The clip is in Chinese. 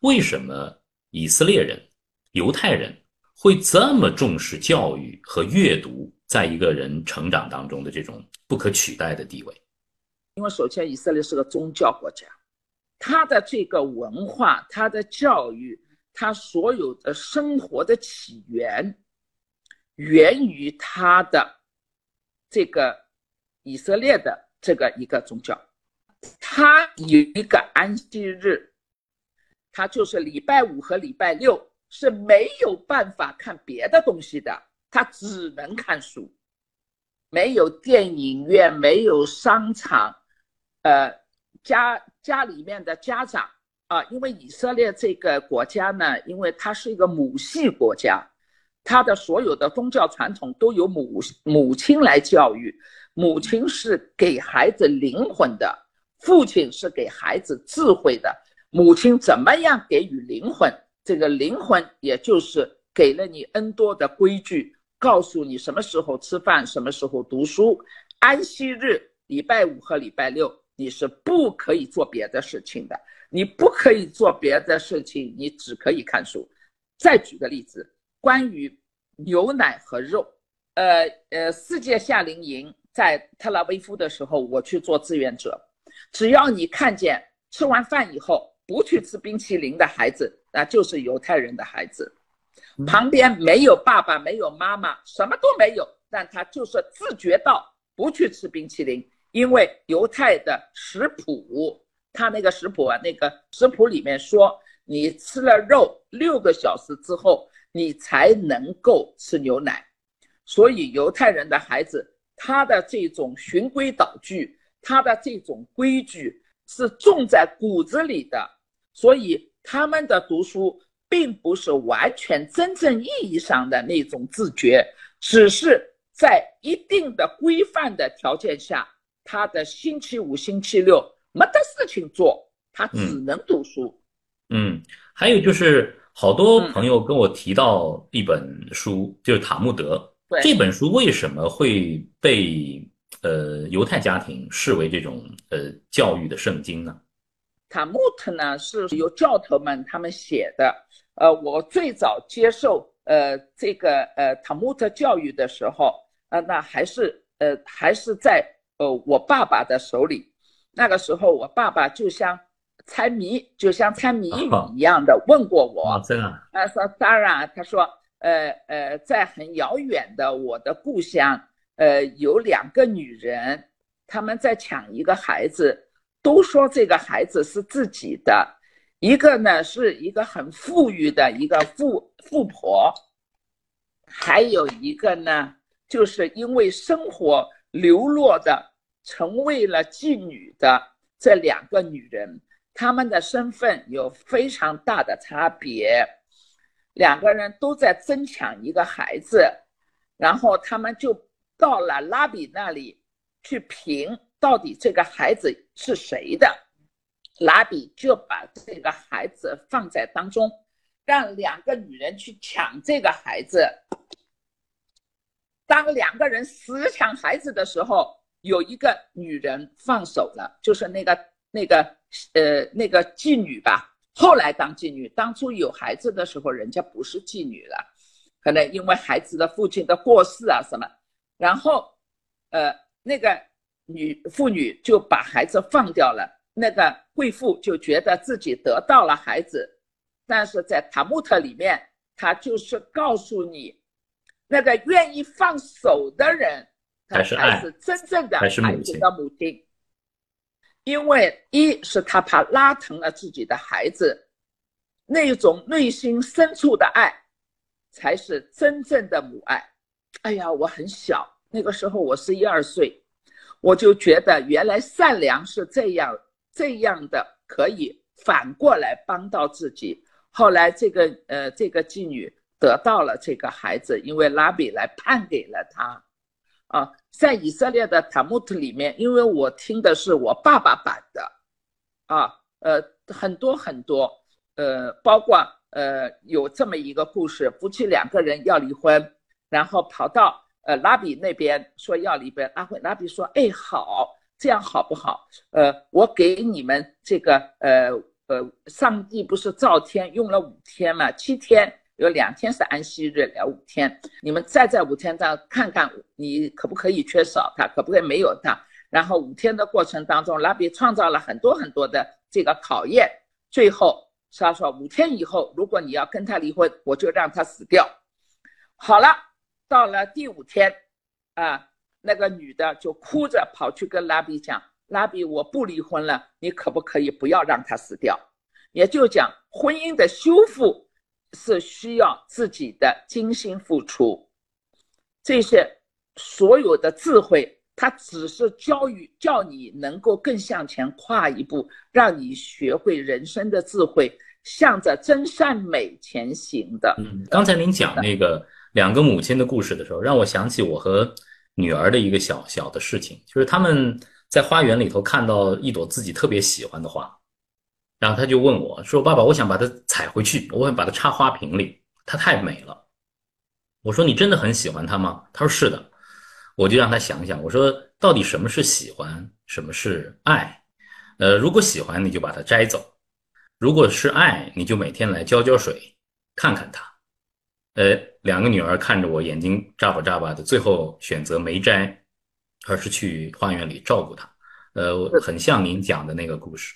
为什么以色列人、犹太人会这么重视教育和阅读，在一个人成长当中的这种不可取代的地位？因为首先，以色列是个宗教国家，它的这个文化、它的教育、它所有的生活的起源，源于它的这个以色列的这个一个宗教。它有一个安息日，他就是礼拜五和礼拜六是没有办法看别的东西的，他只能看书，没有电影院，没有商场，呃，家家里面的家长啊，因为以色列这个国家呢，因为它是一个母系国家，它的所有的宗教传统都由母母亲来教育，母亲是给孩子灵魂的。父亲是给孩子智慧的，母亲怎么样给予灵魂？这个灵魂也就是给了你 N 多的规矩，告诉你什么时候吃饭，什么时候读书。安息日，礼拜五和礼拜六，你是不可以做别的事情的。你不可以做别的事情，你只可以看书。再举个例子，关于牛奶和肉，呃呃，世界夏令营在特拉维夫的时候，我去做志愿者。只要你看见吃完饭以后不去吃冰淇淋的孩子，那就是犹太人的孩子。旁边没有爸爸，没有妈妈，什么都没有，但他就是自觉到不去吃冰淇淋，因为犹太的食谱，他那个食谱啊，那个食谱里面说，你吃了肉六个小时之后，你才能够吃牛奶。所以犹太人的孩子，他的这种循规蹈矩。他的这种规矩是种在骨子里的，所以他们的读书并不是完全真正意义上的那种自觉，只是在一定的规范的条件下，他的星期五、星期六没得事情做，他只能读书。嗯，还有就是好多朋友跟我提到一本书，就是《塔木德》。这本书为什么会被？呃，犹太家庭视为这种呃教育的圣经呢？塔木特呢是由教头们他们写的。呃，我最早接受呃这个呃塔木特教育的时候，呃，那还是呃还是在呃我爸爸的手里。那个时候，我爸爸就像猜谜，就像猜谜语一样的问过我。真啊？他说当然，他说呃呃，在很遥远的我的故乡。呃，有两个女人，他们在抢一个孩子，都说这个孩子是自己的。一个呢是一个很富裕的一个富富婆，还有一个呢，就是因为生活流落的，成为了妓女的这两个女人，她们的身份有非常大的差别。两个人都在争抢一个孩子，然后他们就。到了拉比那里去评，到底这个孩子是谁的？拉比就把这个孩子放在当中，让两个女人去抢这个孩子。当两个人死抢孩子的时候，有一个女人放手了，就是那个那个呃那个妓女吧。后来当妓女，当初有孩子的时候，人家不是妓女了，可能因为孩子的父亲的过世啊什么。然后，呃，那个女妇女就把孩子放掉了。那个贵妇就觉得自己得到了孩子，但是在塔木特里面，他就是告诉你，那个愿意放手的人，才是真正的孩子的母亲。因为一是他怕拉疼了自己的孩子，那种内心深处的爱，才是真正的母爱。哎呀，我很小，那个时候我是一二岁，我就觉得原来善良是这样这样的，可以反过来帮到自己。后来这个呃这个妓女得到了这个孩子，因为拉比来判给了他。啊，在以色列的塔木特里面，因为我听的是我爸爸版的，啊呃很多很多呃，包括呃有这么一个故事，夫妻两个人要离婚。然后跑到呃拉比那边说要离婚，阿慧拉比说，哎好，这样好不好？呃，我给你们这个呃呃，上帝不是造天用了五天嘛？七天有两天是安息日，了五天，你们再在五天上看看，你可不可以缺少他，可不可以没有他？然后五天的过程当中，拉比创造了很多很多的这个考验，最后他说五天以后，如果你要跟他离婚，我就让他死掉。好了，到了第五天，啊，那个女的就哭着跑去跟拉比讲：“拉比，我不离婚了，你可不可以不要让他死掉？”也就讲婚姻的修复是需要自己的精心付出，这些所有的智慧。他只是教育叫你能够更向前跨一步，让你学会人生的智慧，向着真善美前行的。嗯，刚才您讲那个两个母亲的故事的时候，让我想起我和女儿的一个小小的事情，就是他们在花园里头看到一朵自己特别喜欢的花，然后他就问我说：“爸爸，我想把它采回去，我想把它插花瓶里，它太美了。”我说：“你真的很喜欢它吗？”他说：“是的。”我就让他想想，我说到底什么是喜欢，什么是爱？呃，如果喜欢，你就把它摘走；如果是爱，你就每天来浇浇水，看看它。呃，两个女儿看着我，眼睛眨巴眨巴的，最后选择没摘，而是去花园里照顾她。呃，很像您讲的那个故事。